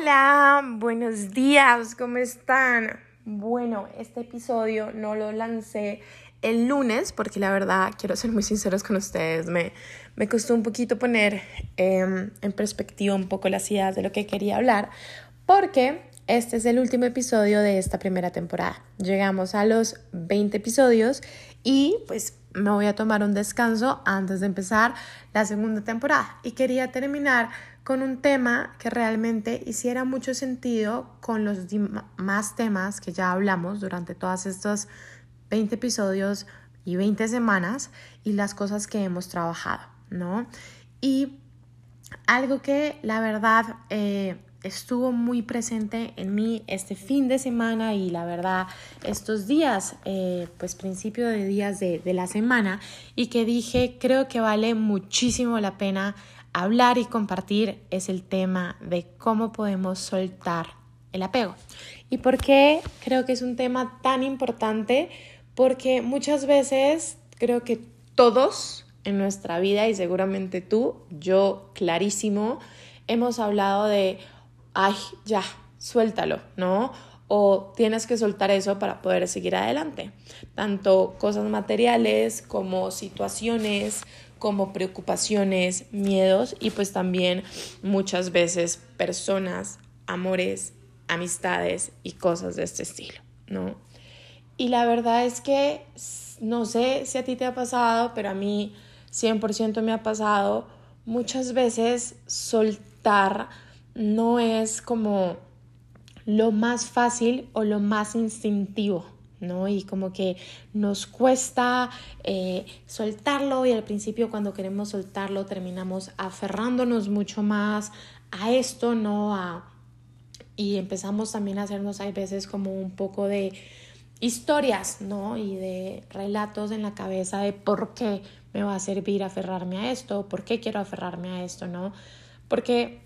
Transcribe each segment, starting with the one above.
Hola, buenos días, ¿cómo están? Bueno, este episodio no lo lancé el lunes porque la verdad, quiero ser muy sinceros con ustedes, me, me costó un poquito poner em, en perspectiva un poco las ideas de lo que quería hablar porque este es el último episodio de esta primera temporada. Llegamos a los 20 episodios y pues me voy a tomar un descanso antes de empezar la segunda temporada y quería terminar con un tema que realmente hiciera mucho sentido con los más temas que ya hablamos durante todos estos 20 episodios y 20 semanas y las cosas que hemos trabajado, ¿no? Y algo que la verdad eh, estuvo muy presente en mí este fin de semana y la verdad estos días, eh, pues principio de días de, de la semana y que dije creo que vale muchísimo la pena hablar y compartir es el tema de cómo podemos soltar el apego. ¿Y por qué creo que es un tema tan importante? Porque muchas veces creo que todos en nuestra vida y seguramente tú, yo clarísimo, hemos hablado de, ay, ya, suéltalo, ¿no? O tienes que soltar eso para poder seguir adelante. Tanto cosas materiales como situaciones, como preocupaciones, miedos y pues también muchas veces personas, amores, amistades y cosas de este estilo, ¿no? Y la verdad es que no sé si a ti te ha pasado, pero a mí 100% me ha pasado, muchas veces soltar no es como lo más fácil o lo más instintivo, ¿no? Y como que nos cuesta eh, soltarlo y al principio cuando queremos soltarlo terminamos aferrándonos mucho más a esto, ¿no? A, y empezamos también a hacernos, hay veces como un poco de historias, ¿no? Y de relatos en la cabeza de por qué me va a servir aferrarme a esto, por qué quiero aferrarme a esto, ¿no? Porque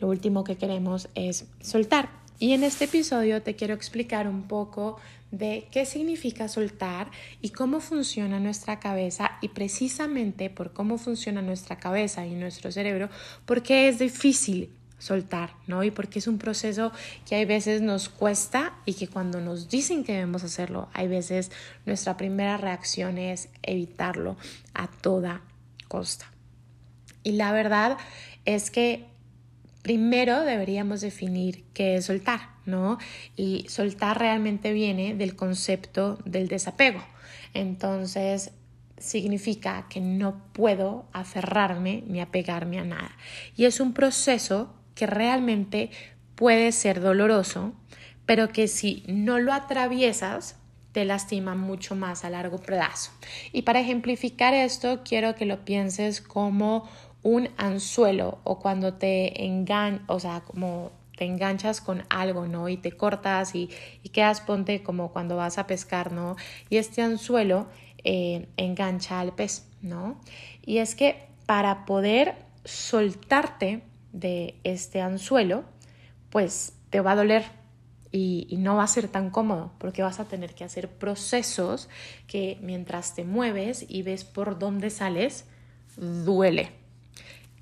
lo último que queremos es soltar. Y en este episodio te quiero explicar un poco de qué significa soltar y cómo funciona nuestra cabeza y precisamente por cómo funciona nuestra cabeza y nuestro cerebro, porque es difícil soltar, ¿no? Y porque es un proceso que hay veces nos cuesta y que cuando nos dicen que debemos hacerlo, hay veces nuestra primera reacción es evitarlo a toda costa. Y la verdad es que primero deberíamos definir qué es soltar, ¿no? Y soltar realmente viene del concepto del desapego. Entonces, significa que no puedo aferrarme ni apegarme a nada. Y es un proceso que realmente puede ser doloroso, pero que si no lo atraviesas, te lastima mucho más a largo plazo. Y para ejemplificar esto, quiero que lo pienses como un anzuelo o cuando te engan, o sea, como te enganchas con algo, ¿no? Y te cortas y, y quedas, ponte como cuando vas a pescar, ¿no? Y este anzuelo eh, engancha al pez, ¿no? Y es que para poder soltarte de este anzuelo, pues te va a doler y, y, no va a ser tan cómodo porque vas a tener que hacer procesos que mientras te mueves y ves por dónde sales, duele,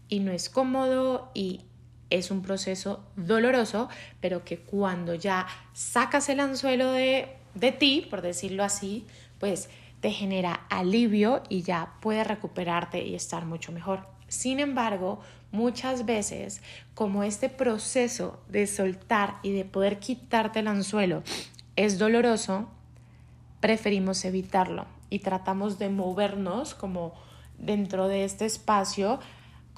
y no es cómodo y es un proceso doloroso, pero que cuando ya sacas el anzuelo de, de ti, por decirlo así, pues te genera alivio y ya puedes recuperarte y estar mucho mejor. Sin embargo, muchas veces, como este proceso de soltar y de poder quitarte el anzuelo es doloroso, preferimos evitarlo y tratamos de movernos como dentro de este espacio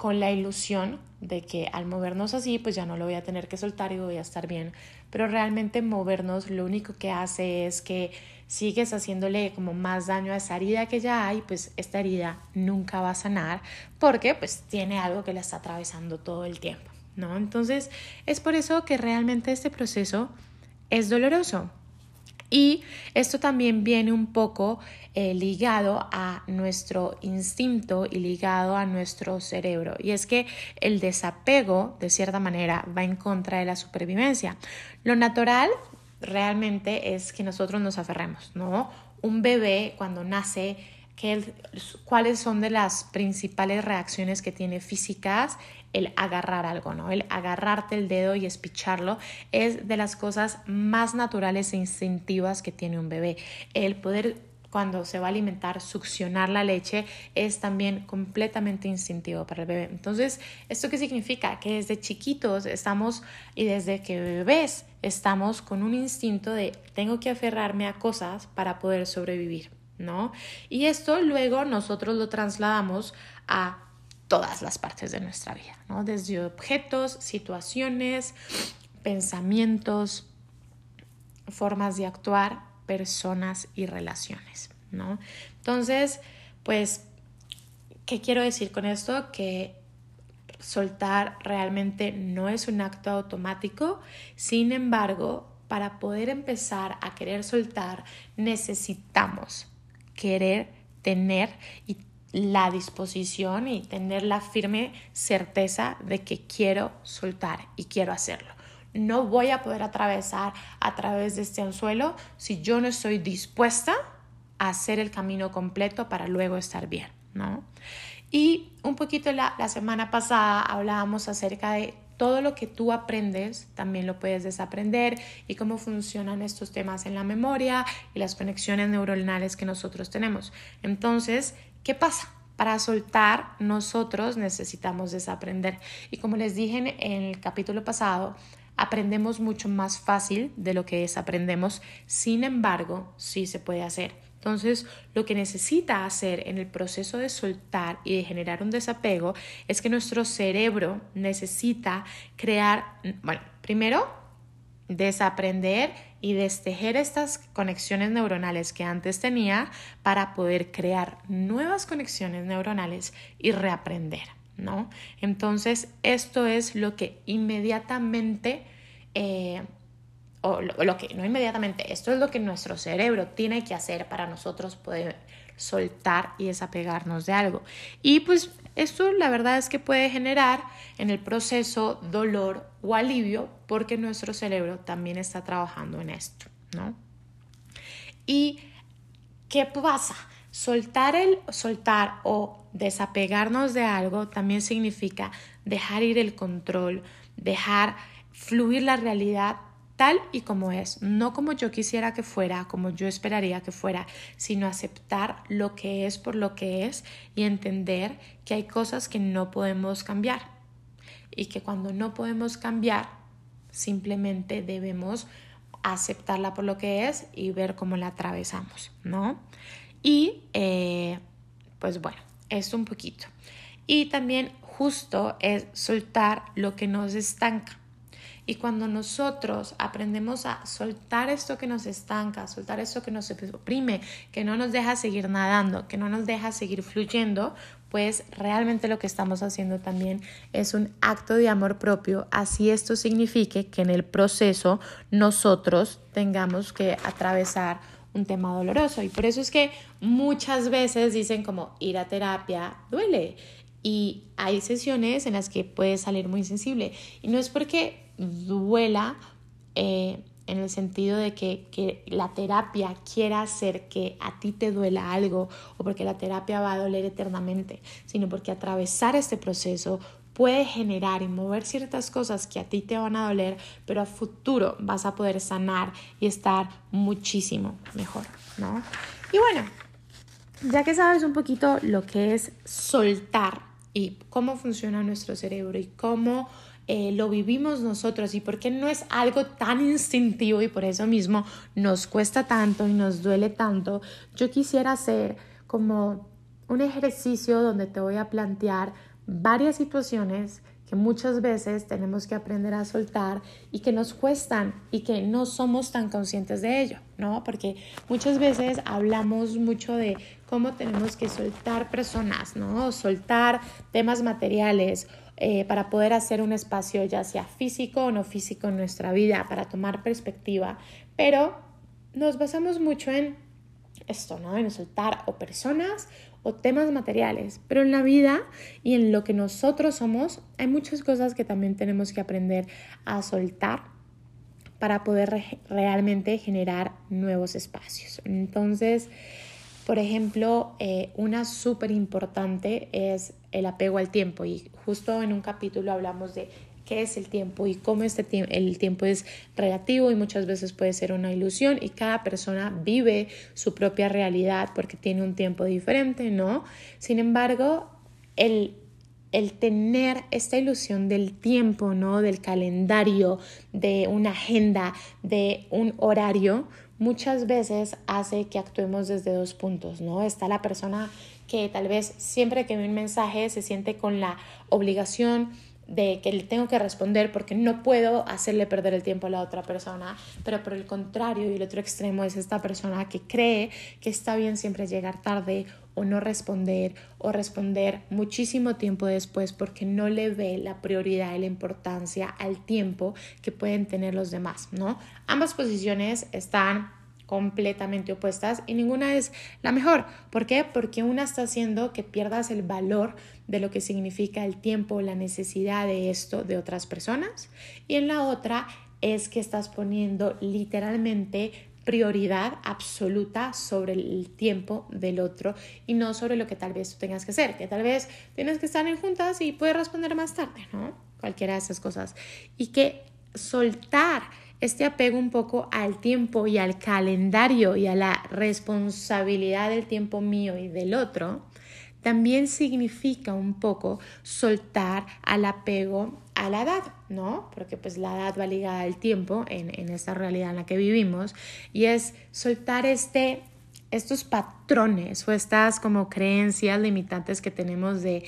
con la ilusión de que al movernos así, pues ya no lo voy a tener que soltar y voy a estar bien. Pero realmente movernos lo único que hace es que sigues haciéndole como más daño a esa herida que ya hay, pues esta herida nunca va a sanar porque pues tiene algo que la está atravesando todo el tiempo, ¿no? Entonces es por eso que realmente este proceso es doloroso. Y esto también viene un poco eh, ligado a nuestro instinto y ligado a nuestro cerebro. Y es que el desapego, de cierta manera, va en contra de la supervivencia. Lo natural realmente es que nosotros nos aferremos, ¿no? Un bebé cuando nace cuáles son de las principales reacciones que tiene físicas el agarrar algo, ¿no? El agarrarte el dedo y espicharlo es de las cosas más naturales e instintivas que tiene un bebé. El poder cuando se va a alimentar, succionar la leche es también completamente instintivo para el bebé. Entonces, ¿esto qué significa? Que desde chiquitos estamos y desde que bebés estamos con un instinto de tengo que aferrarme a cosas para poder sobrevivir. ¿no? Y esto luego nosotros lo trasladamos a todas las partes de nuestra vida, ¿no? Desde objetos, situaciones, pensamientos, formas de actuar, personas y relaciones, ¿no? Entonces, pues, ¿qué quiero decir con esto? Que soltar realmente no es un acto automático, sin embargo, para poder empezar a querer soltar, necesitamos querer tener y la disposición y tener la firme certeza de que quiero soltar y quiero hacerlo. No voy a poder atravesar a través de este anzuelo si yo no estoy dispuesta a hacer el camino completo para luego estar bien, ¿no? Y un poquito la, la semana pasada hablábamos acerca de todo lo que tú aprendes también lo puedes desaprender y cómo funcionan estos temas en la memoria y las conexiones neuronales que nosotros tenemos. Entonces, ¿qué pasa? Para soltar, nosotros necesitamos desaprender. Y como les dije en el capítulo pasado, aprendemos mucho más fácil de lo que desaprendemos. Sin embargo, sí se puede hacer. Entonces, lo que necesita hacer en el proceso de soltar y de generar un desapego es que nuestro cerebro necesita crear, bueno, primero, desaprender y destejer estas conexiones neuronales que antes tenía para poder crear nuevas conexiones neuronales y reaprender, ¿no? Entonces, esto es lo que inmediatamente... Eh, o lo, que no inmediatamente, esto es lo que nuestro cerebro tiene que hacer para nosotros poder soltar y desapegarnos de algo. Y pues esto la verdad es que puede generar en el proceso dolor o alivio porque nuestro cerebro también está trabajando en esto, ¿no? ¿Y qué pasa? Soltar el soltar o desapegarnos de algo también significa dejar ir el control, dejar fluir la realidad tal y como es, no como yo quisiera que fuera, como yo esperaría que fuera, sino aceptar lo que es por lo que es y entender que hay cosas que no podemos cambiar y que cuando no podemos cambiar, simplemente debemos aceptarla por lo que es y ver cómo la atravesamos, ¿no? Y eh, pues bueno, esto un poquito. Y también justo es soltar lo que nos estanca. Y cuando nosotros aprendemos a soltar esto que nos estanca, soltar esto que nos oprime, que no nos deja seguir nadando, que no nos deja seguir fluyendo, pues realmente lo que estamos haciendo también es un acto de amor propio, así esto signifique que en el proceso nosotros tengamos que atravesar un tema doloroso. Y por eso es que muchas veces dicen como ir a terapia duele. Y hay sesiones en las que puedes salir muy sensible. Y no es porque duela eh, en el sentido de que, que, la terapia quiera hacer que a ti te duela algo o porque la terapia va a doler eternamente, sino porque atravesar este proceso puede generar y mover ciertas cosas que a ti te van a doler, pero a futuro vas a poder sanar y estar muchísimo mejor, ¿no? Y bueno, ya que sabes un poquito lo que es soltar y cómo funciona nuestro cerebro y cómo eh, lo vivimos nosotros y por qué no es algo tan instintivo y por eso mismo nos cuesta tanto y nos duele tanto, yo quisiera hacer como un ejercicio donde te voy a plantear varias situaciones que muchas veces tenemos que aprender a soltar y que nos cuestan y que no somos tan conscientes de ello, ¿no? Porque muchas veces hablamos mucho de cómo tenemos que soltar personas, ¿no? soltar temas materiales eh, para poder hacer un espacio ya sea físico o no físico en nuestra vida, para tomar perspectiva, pero nos basamos mucho en esto, ¿no? En soltar o personas o temas materiales, pero en la vida y en lo que nosotros somos hay muchas cosas que también tenemos que aprender a soltar para poder realmente generar nuevos espacios. Entonces, Por ejemplo, eh, una súper importante es el apego al tiempo y justo en un capítulo hablamos de qué es el tiempo y cómo este el tiempo es relativo y muchas veces puede ser una ilusión y cada persona vive su propia realidad porque tiene un tiempo diferente, ¿no? Sin embargo, el el tener esta ilusión del tiempo, ¿no? Del calendario, de una agenda, de un horario, muchas veces hace que actuemos desde dos puntos, ¿no? Está la persona que tal vez siempre que ve un mensaje se siente con la obligación de que le tengo que responder porque no puedo hacerle perder el tiempo a la otra persona, pero por el contrario y el otro extremo es esta persona que cree que está bien siempre llegar tarde o no responder o responder muchísimo tiempo después porque no le ve la prioridad y la importancia al tiempo que pueden tener los demás, ¿no? Ambas posiciones están completamente opuestas y ninguna es la mejor. ¿Por qué? Porque una está haciendo que pierdas el valor de lo que significa el tiempo, la necesidad de esto de otras personas y en la otra es que estás poniendo literalmente prioridad absoluta sobre el tiempo del otro y no sobre lo que tal vez tú tengas que hacer, que tal vez tienes que estar en juntas y puedes responder más tarde, ¿no? Cualquiera de esas cosas. Y que soltar este apego un poco al tiempo y al calendario y a la responsabilidad del tiempo mío y del otro, también significa un poco soltar al apego a la edad, ¿no? Porque pues la edad va ligada al tiempo en, en esta realidad en la que vivimos y es soltar este, estos patrones o estas como creencias limitantes que tenemos de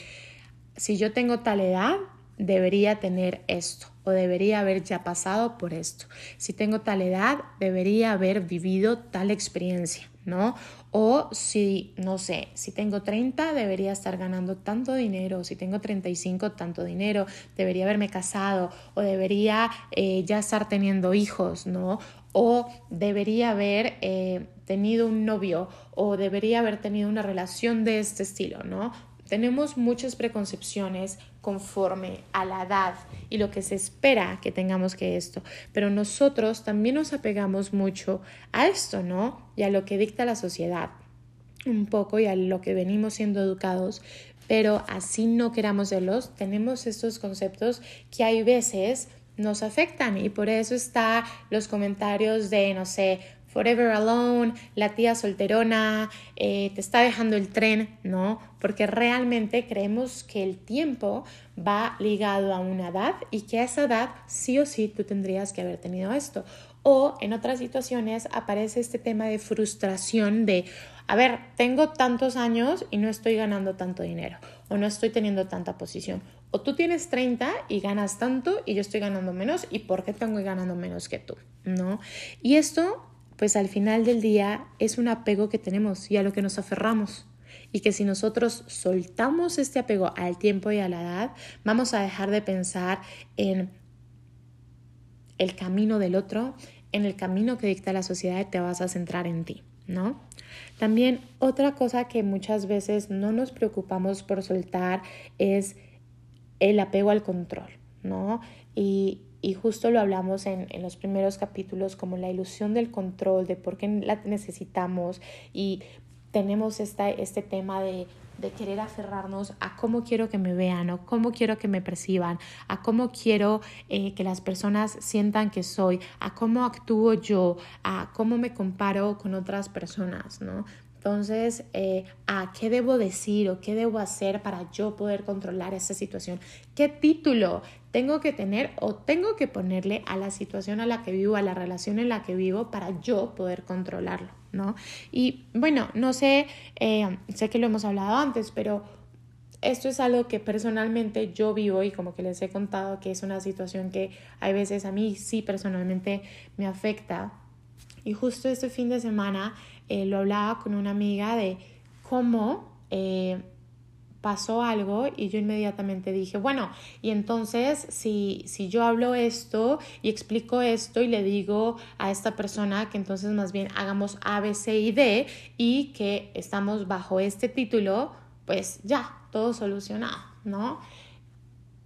si yo tengo tal edad, debería tener esto o debería haber ya pasado por esto. Si tengo tal edad, debería haber vivido tal experiencia, ¿no? O si, no sé, si tengo 30, debería estar ganando tanto dinero, si tengo 35, tanto dinero, debería haberme casado o debería eh, ya estar teniendo hijos, ¿no? O debería haber eh, tenido un novio o debería haber tenido una relación de este estilo, ¿no? Tenemos muchas preconcepciones conforme a la edad y lo que se espera que tengamos que esto, pero nosotros también nos apegamos mucho a esto, ¿no? Y a lo que dicta la sociedad un poco y a lo que venimos siendo educados, pero así no queramos verlos, tenemos estos conceptos que hay veces nos afectan y por eso está los comentarios de, no sé, Forever Alone, la tía solterona, eh, te está dejando el tren, ¿no? Porque realmente creemos que el tiempo va ligado a una edad y que a esa edad sí o sí tú tendrías que haber tenido esto. O en otras situaciones aparece este tema de frustración de, a ver, tengo tantos años y no estoy ganando tanto dinero o no estoy teniendo tanta posición. O tú tienes 30 y ganas tanto y yo estoy ganando menos y ¿por qué tengo ganando menos que tú? ¿No? Y esto pues al final del día es un apego que tenemos y a lo que nos aferramos. Y que si nosotros soltamos este apego al tiempo y a la edad, vamos a dejar de pensar en el camino del otro, en el camino que dicta la sociedad y te vas a centrar en ti, ¿no? También otra cosa que muchas veces no nos preocupamos por soltar es el apego al control, ¿no? Y, y justo lo hablamos en, en, los primeros capítulos como la ilusión del control, de por qué la necesitamos y tenemos esta, este tema de, de querer aferrarnos a cómo quiero que me vean o cómo quiero que me perciban, a cómo quiero eh, que las personas sientan que soy, a cómo actúo yo, a cómo me comparo con otras personas, ¿no? Entonces, eh, ¿a qué debo decir o qué debo hacer para yo poder controlar esa situación? ¿Qué título tengo que tener o tengo que ponerle a la situación a la que vivo, a la relación en la que vivo para yo poder controlarlo, ¿no? Y bueno, no sé, eh, sé que lo hemos hablado antes, pero esto es algo que personalmente yo vivo y como que les he contado que es una situación que hay veces a mí sí personalmente me afecta. Y justo este fin de semana eh, lo hablaba con una amiga de cómo eh, pasó algo y yo inmediatamente dije, bueno, y entonces si, si yo hablo esto y explico esto y le digo a esta persona que entonces más bien hagamos A, B, C y D y que estamos bajo este título, pues ya, todo solucionado, ¿no?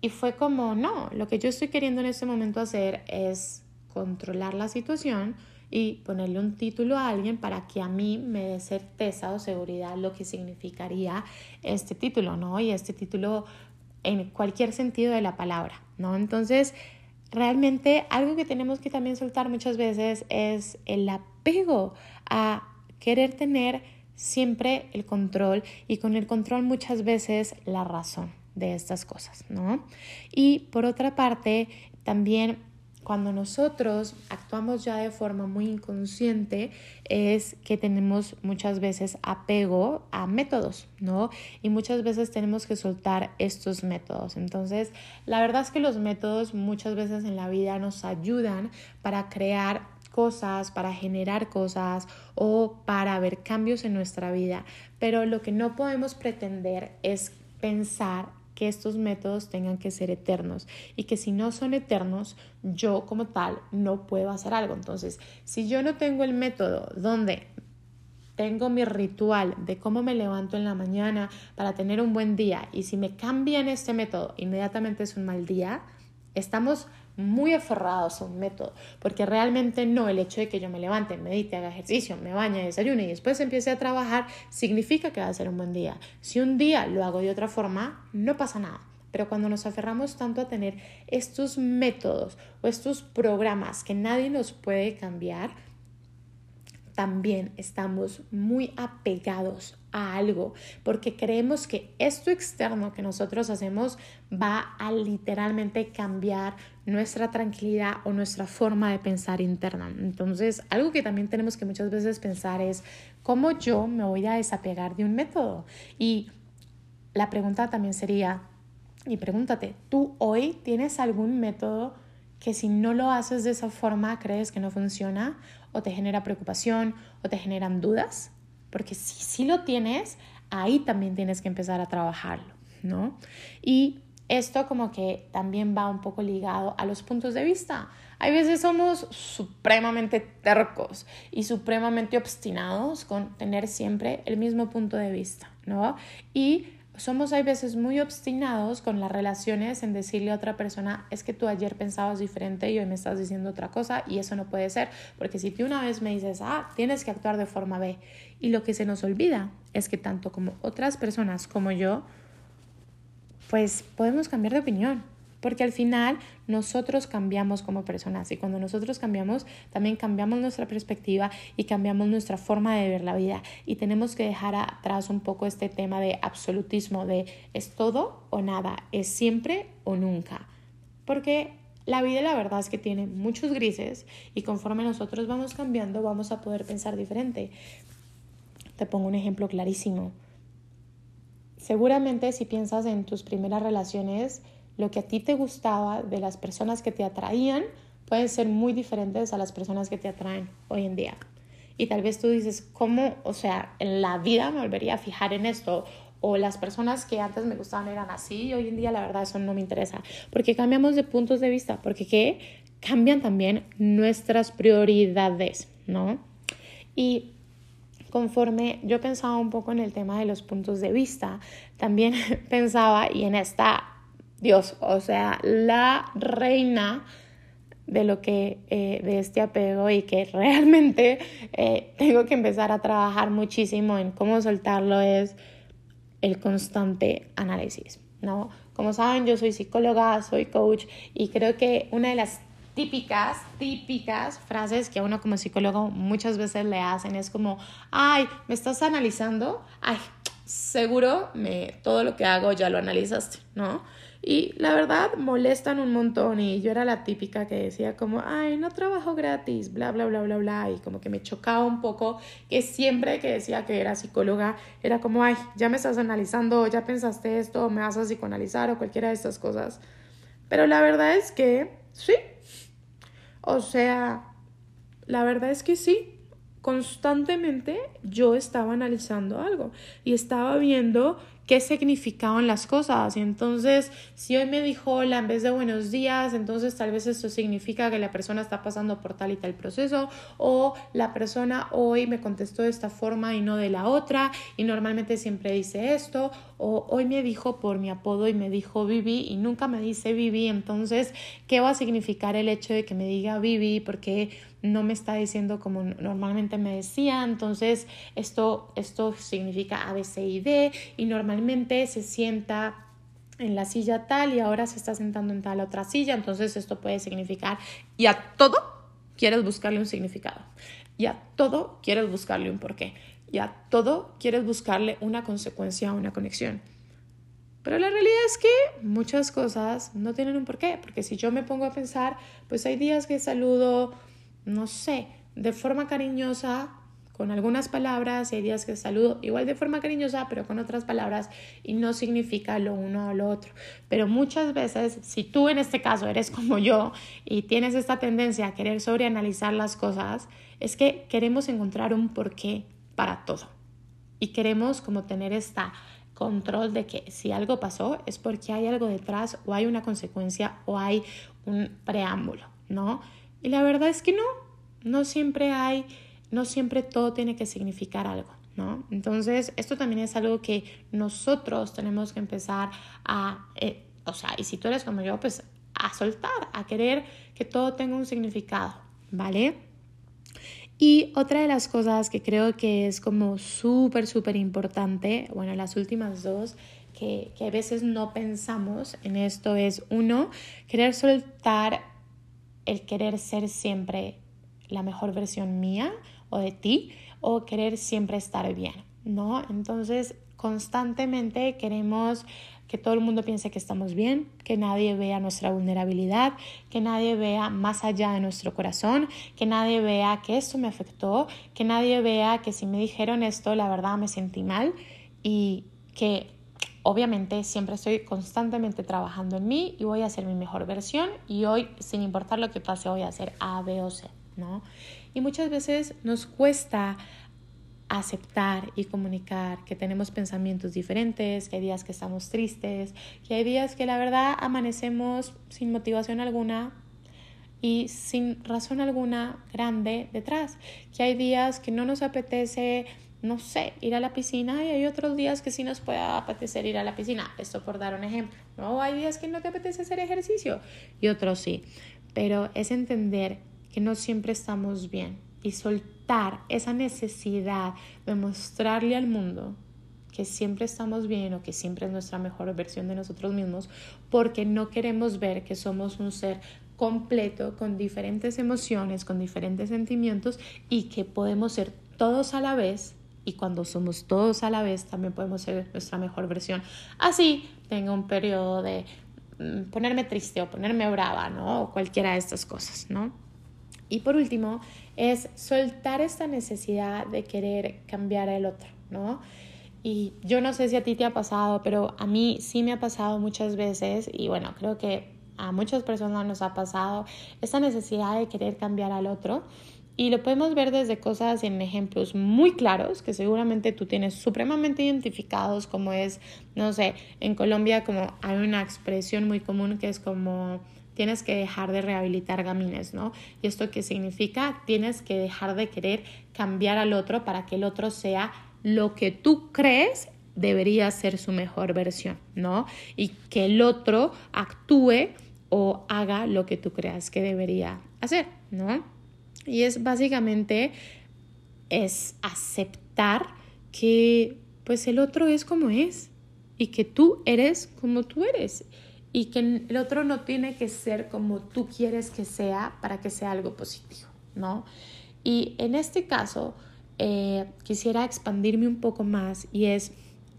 Y fue como, no, lo que yo estoy queriendo en este momento hacer es controlar la situación y ponerle un título a alguien para que a mí me dé certeza o seguridad lo que significaría este título, ¿no? Y este título en cualquier sentido de la palabra, ¿no? Entonces, realmente algo que tenemos que también soltar muchas veces es el apego a querer tener siempre el control y con el control muchas veces la razón de estas cosas, ¿no? Y por otra parte, también cuando nosotros actuamos ya de forma muy inconsciente es que tenemos muchas veces apego a métodos, ¿no? Y muchas veces tenemos que soltar estos métodos. Entonces, la verdad es que los métodos muchas veces en la vida nos ayudan para crear cosas, para generar cosas o para ver cambios en nuestra vida. Pero lo que no podemos pretender es pensar que estos métodos tengan que ser eternos y que si no son eternos, yo como tal no puedo hacer algo. Entonces, si yo no tengo el método donde tengo mi ritual de cómo me levanto en la mañana para tener un buen día y si me cambian este método, inmediatamente es un mal día, estamos muy aferrados a un método, porque realmente no el hecho de que yo me levante, medite, haga ejercicio, me bañe, desayune y después empiece a trabajar, significa que va a ser un buen día. Si un día lo hago de otra forma, no pasa nada. Pero cuando nos aferramos tanto a tener estos métodos o estos programas que nadie nos puede cambiar, también estamos muy apegados algo porque creemos que esto externo que nosotros hacemos va a literalmente cambiar nuestra tranquilidad o nuestra forma de pensar interna. Entonces, algo que también tenemos que muchas veces pensar es cómo yo me voy a desapegar de un método. Y la pregunta también sería, y pregúntate, ¿tú hoy tienes algún método que si no lo haces de esa forma crees que no funciona? o te genera preocupación o te generan dudas, porque si sí lo tienes, ahí también tienes que empezar a trabajarlo, ¿no? Y esto como que también va un poco ligado a los puntos de vista. Hay veces somos supremamente tercos y supremamente obstinados con tener siempre el mismo punto de vista, ¿no? Y somos hay veces muy obstinados con las relaciones en decirle a otra persona, es que tú ayer pensabas diferente y hoy me estás diciendo otra cosa y eso no puede ser, porque si tú una vez me dices, ah, tienes que actuar de forma B, y lo que se nos olvida es que tanto como otras personas como yo, pues podemos cambiar de opinión porque al final nosotros cambiamos como personas y cuando nosotros cambiamos, también cambiamos nuestra perspectiva y cambiamos nuestra forma de ver la vida y tenemos que dejar atrás un poco este tema de absolutismo, de es todo o nada, es siempre o nunca, porque la vida la verdad es que tiene muchos grises y conforme nosotros vamos cambiando vamos a poder pensar diferente. Te pongo un ejemplo clarísimo. Seguramente si piensas en tus primeras relaciones, lo que a ti te gustaba de las personas que te atraían pueden ser muy diferentes a las personas que te atraen hoy en día. Y tal vez tú dices, ¿cómo? O sea, en la vida me volvería a fijar en esto. O las personas que antes me gustaban eran así y hoy en día la verdad eso no me interesa. Porque cambiamos de puntos de vista. Porque ¿qué? cambian también nuestras prioridades, ¿no? Y conforme yo pensaba un poco en el tema de los puntos de vista, también pensaba, y en esta Dios, o sea, la reina de lo que, eh, de este apego y que realmente eh, tengo que empezar a trabajar muchísimo en cómo soltarlo es el constante análisis, ¿no? Como saben, yo soy psicóloga, soy coach y creo que una de las típicas, típicas frases que a uno como psicólogo muchas veces le hacen es como, ay, me estás analizando, ay, seguro me, todo lo que hago ya lo analizaste, ¿no? Y la verdad molestan un montón y yo era la típica que decía como, ay, no trabajo gratis, bla, bla, bla, bla, bla. Y como que me chocaba un poco que siempre que decía que era psicóloga era como, ay, ya me estás analizando, ya pensaste esto, me vas a psicoanalizar o cualquiera de estas cosas. Pero la verdad es que sí. O sea, la verdad es que sí constantemente yo estaba analizando algo y estaba viendo qué significaban las cosas. Y entonces, si hoy me dijo hola en vez de buenos días, entonces tal vez esto significa que la persona está pasando por tal y tal proceso, o la persona hoy me contestó de esta forma y no de la otra, y normalmente siempre dice esto, o hoy me dijo por mi apodo y me dijo Vivi y nunca me dice Vivi, entonces, ¿qué va a significar el hecho de que me diga Vivi? Porque no me está diciendo como normalmente me decía, entonces esto, esto significa A, B, C y D y normalmente se sienta en la silla tal y ahora se está sentando en tal otra silla, entonces esto puede significar y a todo quieres buscarle un significado y a todo quieres buscarle un porqué y a todo quieres buscarle una consecuencia, una conexión. Pero la realidad es que muchas cosas no tienen un porqué, porque si yo me pongo a pensar, pues hay días que saludo, no sé, de forma cariñosa, con algunas palabras, y hay días que saludo igual de forma cariñosa, pero con otras palabras, y no significa lo uno o lo otro. Pero muchas veces, si tú en este caso eres como yo y tienes esta tendencia a querer sobreanalizar las cosas, es que queremos encontrar un porqué para todo. Y queremos como tener esta control de que si algo pasó es porque hay algo detrás o hay una consecuencia o hay un preámbulo, ¿no? Y la verdad es que no, no siempre hay, no siempre todo tiene que significar algo, ¿no? Entonces, esto también es algo que nosotros tenemos que empezar a, eh, o sea, y si tú eres como yo, pues a soltar, a querer que todo tenga un significado, ¿vale? Y otra de las cosas que creo que es como súper, súper importante, bueno, las últimas dos, que, que, a veces no pensamos en esto es, uno, querer soltar el querer ser siempre la mejor versión mía o de ti, o querer siempre estar bien, ¿no? Entonces, constantemente queremos que todo el mundo piense que estamos bien, que nadie vea nuestra vulnerabilidad, que nadie vea más allá de nuestro corazón, que nadie vea que esto me afectó, que nadie vea que si me dijeron esto, la verdad me sentí mal y que obviamente siempre estoy constantemente trabajando en mí y voy a hacer mi mejor versión y hoy, sin importar lo que pase, voy a hacer A, B o C, ¿no? Y muchas veces nos cuesta aceptar y comunicar que tenemos pensamientos diferentes, que hay días que estamos tristes, que hay días que la verdad amanecemos sin motivación alguna y sin razón alguna grande detrás, que hay días que no nos apetece, no sé, ir a la piscina y hay otros días que sí nos puede apetecer ir a la piscina, esto por dar un ejemplo, ¿no? Hay días que no te apetece hacer ejercicio y otros sí, pero es entender que no siempre estamos bien y soltar esa necesidad de mostrarle al mundo que siempre estamos bien o que siempre es nuestra mejor versión de nosotros mismos, porque no queremos ver que somos un ser completo con diferentes emociones, con diferentes sentimientos y que podemos ser todos a la vez y cuando somos todos a la vez también podemos ser nuestra mejor versión. Así tengo un periodo de mm, ponerme triste o ponerme brava, ¿no? O cualquiera de estas cosas, ¿no? Y por último, es soltar esta necesidad de querer cambiar al otro, ¿no? Y yo no sé si a ti te ha pasado, pero a mí sí me ha pasado muchas veces y bueno, creo que a muchas personas nos ha pasado esta necesidad de querer cambiar al otro. Y lo podemos ver desde cosas en ejemplos muy claros que seguramente tú tienes supremamente identificados, como es, no sé, en Colombia como hay una expresión muy común que es como tienes que dejar de rehabilitar gamines, ¿no? ¿Y esto qué significa? Tienes que dejar de querer cambiar al otro para que el otro sea lo que tú crees debería ser su mejor versión, ¿no? Y que el otro actúe o haga lo que tú creas que debería hacer, ¿no? Y es básicamente es aceptar que pues el otro es como es y que tú eres como tú eres y que el otro no tiene que ser como tú quieres que sea para que sea algo positivo, ¿no? Y en este caso eh, quisiera expandirme un poco más y es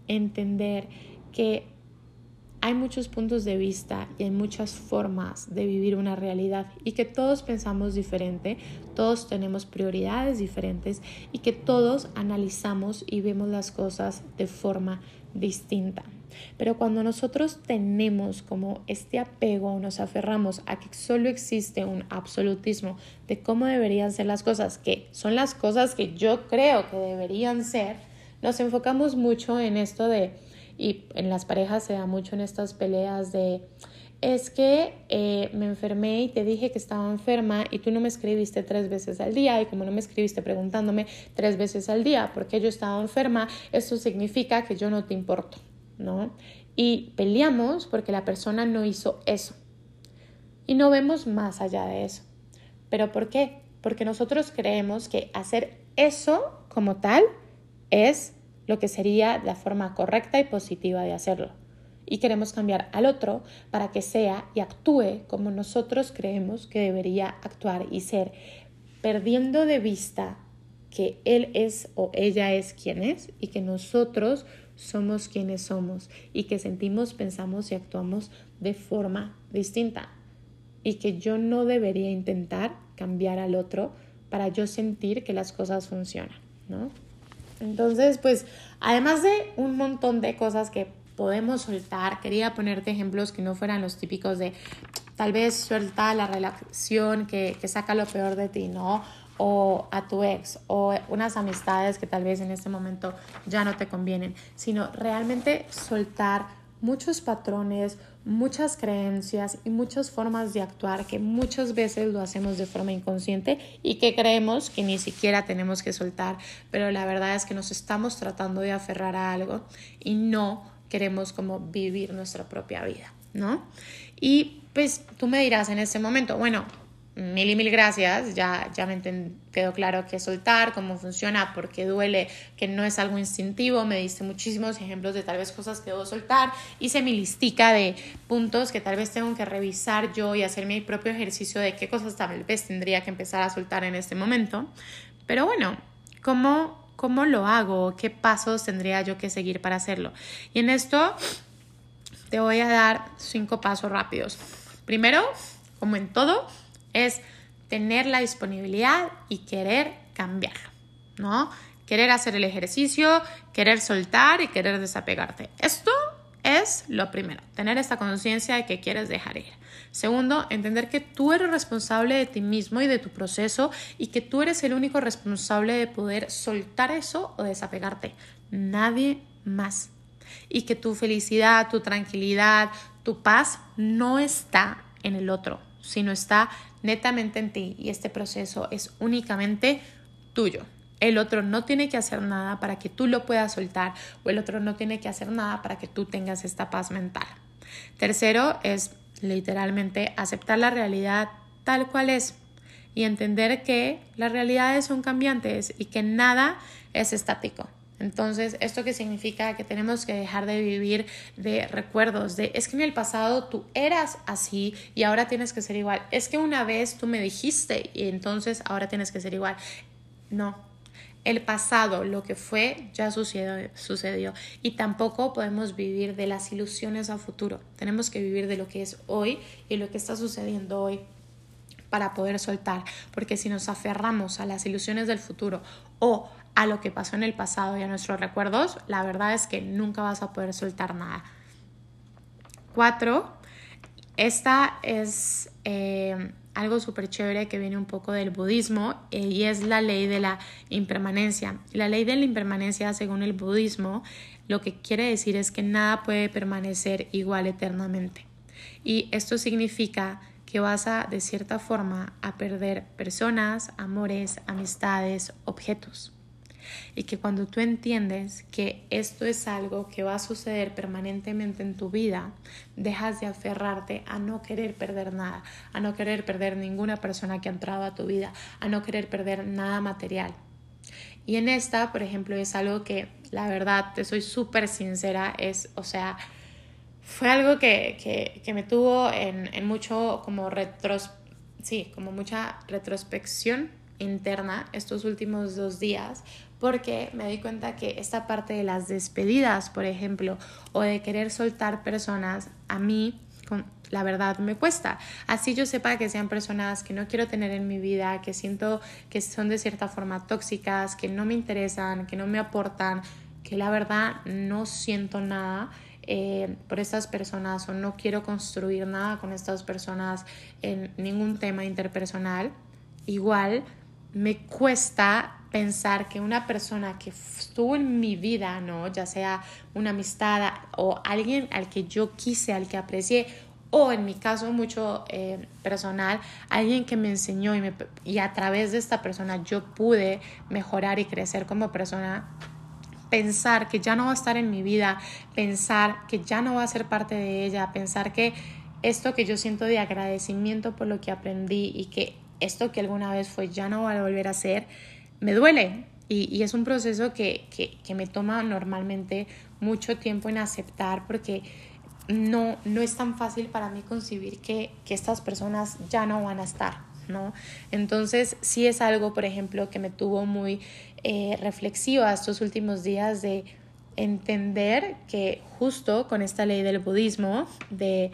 entender que hay muchos puntos de vista y hay muchas formas de vivir una realidad y que todos pensamos diferente, todos tenemos prioridades diferentes y que todos analizamos y vemos las cosas de forma distinta. Pero cuando nosotros tenemos como este apego, nos aferramos a que solo existe un absolutismo de cómo deberían ser las cosas, que son las cosas que yo creo que deberían ser, nos enfocamos mucho en esto de, y en las parejas se da mucho en estas peleas de, es que eh, me enfermé y te dije que estaba enferma y tú no me escribiste tres veces al día y como no me escribiste preguntándome tres veces al día porque yo estaba enferma, eso significa que yo no te importo. ¿no? Y peleamos porque la persona no hizo eso. Y no vemos más allá de eso. ¿Pero por qué? porque nosotros creemos que hacer eso como tal es lo que sería la forma correcta y positiva de hacerlo. Y queremos cambiar al otro para que sea y actúe como nosotros creemos que debería actuar y ser, perdiendo de vista que él es o ella es quien es y que nosotros somos quienes somos y que sentimos, pensamos y actuamos de forma distinta y que yo no debería intentar cambiar al otro para yo sentir que las cosas funcionan, ¿no? Entonces, pues, además de un montón de cosas que podemos soltar, quería ponerte ejemplos que no fueran los típicos de tal vez suelta la relación que, que saca lo peor de ti, ¿no? o a tu ex o unas amistades que tal vez en este momento ya no te convienen, sino realmente soltar muchos patrones, muchas creencias y muchas formas de actuar que muchas veces lo hacemos de forma inconsciente y que creemos que ni siquiera tenemos que soltar, pero la verdad es que nos estamos tratando de aferrar a algo y no queremos como vivir nuestra propia vida, ¿no? Y pues tú me dirás en este momento, bueno, mil y mil gracias, ya, ya me quedó claro qué soltar, cómo funciona, por qué duele, que no es algo instintivo, me diste muchísimos ejemplos de tal vez cosas que debo soltar, hice mi listica de puntos que tal vez tengo que revisar yo y hacer mi propio ejercicio de qué cosas tal vez tendría que empezar a soltar en este momento, pero bueno, ¿cómo, cómo lo hago? ¿Qué pasos tendría yo que seguir para hacerlo? Y en esto te voy a dar cinco pasos rápidos. Primero, como en todo, es tener la disponibilidad y querer cambiarlo, ¿no? Querer hacer el ejercicio, querer soltar y querer desapegarte. Esto es lo primero, tener esta conciencia de que quieres dejar ir. Segundo, entender que tú eres responsable de ti mismo y de tu proceso y que tú eres el único responsable de poder soltar eso o desapegarte. Nadie más. Y que tu felicidad, tu tranquilidad, tu paz no está en el otro, sino está netamente en ti y este proceso es únicamente tuyo. El otro no tiene que hacer nada para que tú lo puedas soltar o el otro no tiene que hacer nada para que tú tengas esta paz mental. Tercero es literalmente aceptar la realidad tal cual es y entender que las realidades son cambiantes y que nada es estático. Entonces, ¿esto qué significa? Que tenemos que dejar de vivir de recuerdos, de es que en el pasado tú eras así y ahora tienes que ser igual. Es que una vez tú me dijiste y entonces ahora tienes que ser igual. No, el pasado, lo que fue, ya sucedió, sucedió. Y tampoco podemos vivir de las ilusiones a futuro. Tenemos que vivir de lo que es hoy y lo que está sucediendo hoy para poder soltar. Porque si nos aferramos a las ilusiones del futuro o a lo que pasó en el pasado y a nuestros recuerdos, la verdad es que nunca vas a poder soltar nada. Cuatro, esta es eh, algo súper chévere que viene un poco del budismo eh, y es la ley de la impermanencia. La ley de la impermanencia, según el budismo, lo que quiere decir es que nada puede permanecer igual eternamente. Y esto significa que vas a, de cierta forma, a perder personas, amores, amistades, objetos y que cuando tú entiendes que esto es algo que va a suceder permanentemente en tu vida, dejas de aferrarte a no querer perder nada, a no querer perder ninguna persona que ha entrado a tu vida, a no querer perder nada material. Y en esta, por ejemplo, es algo que la verdad, te soy súper sincera, es, o sea, fue algo que, que, que me tuvo en, en mucho como retros, sí, como mucha retrospección interna estos últimos dos días porque me di cuenta que esta parte de las despedidas, por ejemplo, o de querer soltar personas, a mí la verdad me cuesta. Así yo sepa que sean personas que no quiero tener en mi vida, que siento que son de cierta forma tóxicas, que no me interesan, que no me aportan, que la verdad no siento nada. Eh, por estas personas o no quiero construir nada con estas personas en ningún tema interpersonal, igual me cuesta pensar que una persona que estuvo en mi vida, ¿no? Ya sea una amistad o alguien al que yo quise, al que aprecié, o en mi caso mucho eh, personal, alguien que me enseñó y, me, y a través de esta persona yo pude mejorar y crecer como persona, pensar que ya no va a estar en mi vida, pensar que ya no va a ser parte de ella, pensar que esto que yo siento de agradecimiento por lo que aprendí y que esto que alguna vez fue ya no va a volver a ser, me duele. Y, es un proceso que, que, me toma normalmente mucho tiempo en aceptar porque no, no es tan fácil para mí concebir que, que estas personas ya no van a estar, ¿no? Entonces, sí es algo, por ejemplo, que me tuvo muy eh, reflexiva estos últimos días de entender que justo con esta ley del budismo, de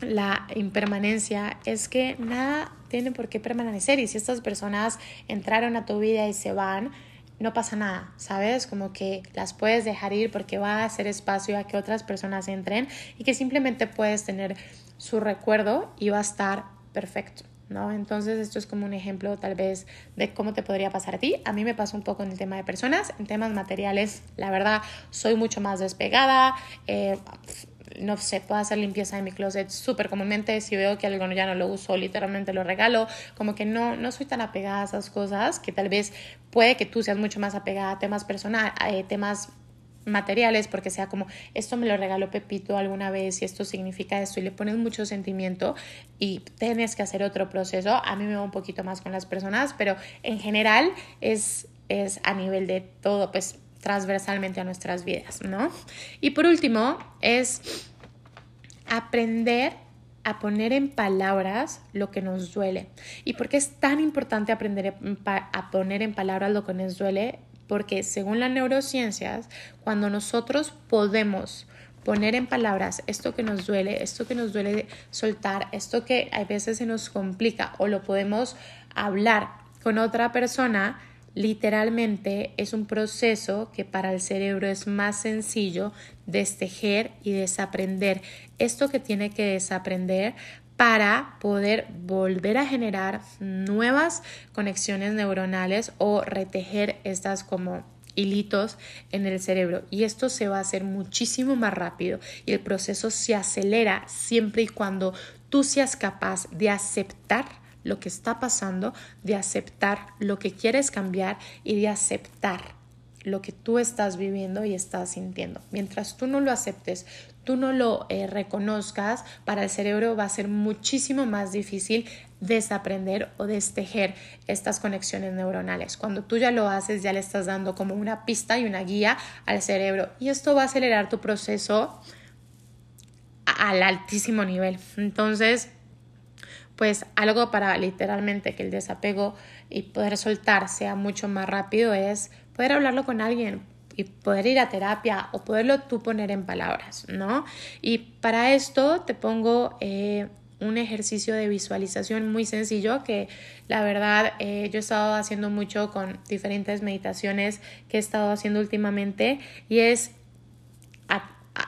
la impermanencia, es que nada tiene por qué permanecer y si estas personas entraron a tu vida y se van, no pasa nada, ¿sabes? Como que las puedes dejar ir porque va a hacer espacio a que otras personas entren y que simplemente puedes tener su recuerdo y va a estar perfecto. ¿No? Entonces esto es como un ejemplo tal vez de cómo te podría pasar a ti. A mí me pasa un poco en el tema de personas, en temas materiales, la verdad, soy mucho más despegada. Eh, no sé, puedo hacer limpieza de mi closet súper comúnmente. Si veo que algo ya no lo uso, literalmente lo regalo. Como que no, no soy tan apegada a esas cosas, que tal vez puede que tú seas mucho más apegada a temas personales, eh, temas materiales porque sea como esto me lo regaló Pepito alguna vez y esto significa esto y le pones mucho sentimiento y tienes que hacer otro proceso a mí me va un poquito más con las personas pero en general es es a nivel de todo pues transversalmente a nuestras vidas, ¿no? Y por último, es aprender a poner en palabras lo que nos duele. ¿Y por qué es tan importante aprender a poner en palabras lo que nos duele? Porque según las neurociencias, cuando nosotros podemos poner en palabras esto que nos duele, esto que nos duele soltar, esto que a veces se nos complica o lo podemos hablar con otra persona, Literalmente es un proceso que para el cerebro es más sencillo destejer y desaprender. Esto que tiene que desaprender para poder volver a generar nuevas conexiones neuronales o retejer estas como hilitos en el cerebro. Y esto se va a hacer muchísimo más rápido y el proceso se acelera siempre y cuando tú seas capaz de aceptar lo que está pasando, de aceptar lo que quieres cambiar y de aceptar lo que tú estás viviendo y estás sintiendo. Mientras tú no lo aceptes, tú no lo eh, reconozcas, para el cerebro va a ser muchísimo más difícil desaprender o destejer estas conexiones neuronales. Cuando tú ya lo haces, ya le estás dando como una pista y una guía al cerebro y esto va a acelerar tu proceso al altísimo nivel. Entonces, pues algo para literalmente que el desapego y poder soltar sea mucho más rápido es poder hablarlo con alguien y poder ir a terapia o poderlo tú poner en palabras, ¿no? Y para esto te pongo eh, un ejercicio de visualización muy sencillo que la verdad eh, yo he estado haciendo mucho con diferentes meditaciones que he estado haciendo últimamente y es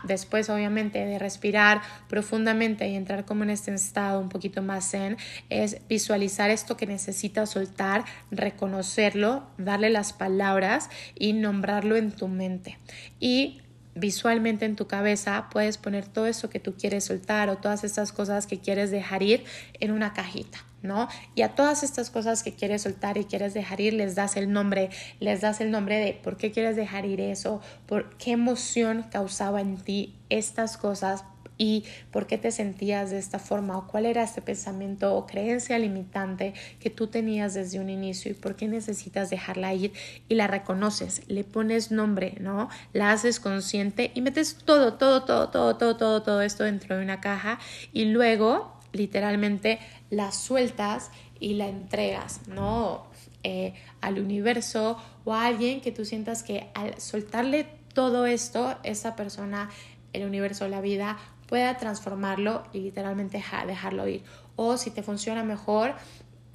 después obviamente de respirar profundamente y entrar como en este estado un poquito más zen, es visualizar esto que necesitas soltar, reconocerlo, darle las palabras y nombrarlo en tu mente. Y visualmente en tu cabeza puedes poner todo eso que tú quieres soltar o todas estas cosas que quieres dejar ir en una cajita. ¿no? Y a todas estas cosas que quieres soltar y quieres dejar ir, les das el nombre, les das el nombre de por qué quieres dejar ir eso, por qué emoción causaba en ti estas cosas y por qué te sentías de esta forma o cuál era este pensamiento o creencia limitante que tú tenías desde un inicio y por qué necesitas dejarla ir y la reconoces, le pones nombre, ¿no? La haces consciente y metes todo, todo, todo, todo, todo, todo, todo esto dentro de una caja y luego literalmente la sueltas y la entregas, ¿no? Eh, al universo o a alguien que tú sientas que al soltarle todo esto, esa persona, el universo, la vida, pueda transformarlo y literalmente dejarlo ir. O si te funciona mejor,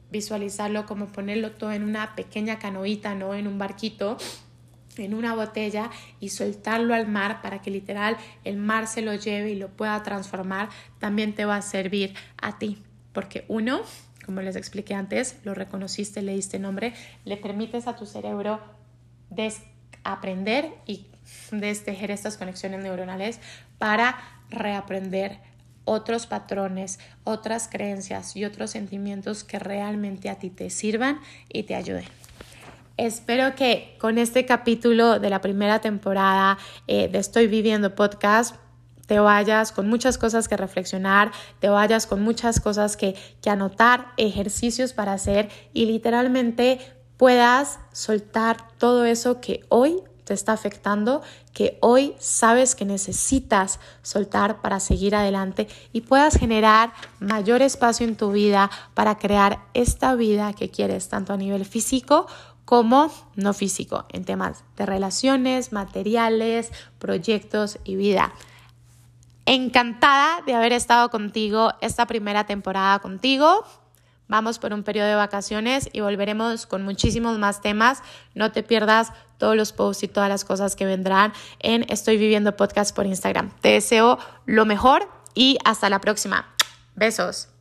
visualizarlo como ponerlo todo en una pequeña canoita, no en un barquito en una botella y soltarlo al mar para que literal el mar se lo lleve y lo pueda transformar, también te va a servir a ti. Porque uno, como les expliqué antes, lo reconociste, le diste nombre, le permites a tu cerebro aprender y destejer estas conexiones neuronales para reaprender otros patrones, otras creencias y otros sentimientos que realmente a ti te sirvan y te ayuden. Espero que con este capítulo de la primera temporada eh, de Estoy Viviendo Podcast te vayas con muchas cosas que reflexionar, te vayas con muchas cosas que, que anotar, ejercicios para hacer y literalmente puedas soltar todo eso que hoy te está afectando, que hoy sabes que necesitas soltar para seguir adelante y puedas generar mayor espacio en tu vida para crear esta vida que quieres, tanto a nivel físico como no físico, en temas de relaciones, materiales, proyectos y vida. Encantada de haber estado contigo esta primera temporada contigo. Vamos por un periodo de vacaciones y volveremos con muchísimos más temas. No te pierdas todos los posts y todas las cosas que vendrán en Estoy Viviendo Podcast por Instagram. Te deseo lo mejor y hasta la próxima. Besos.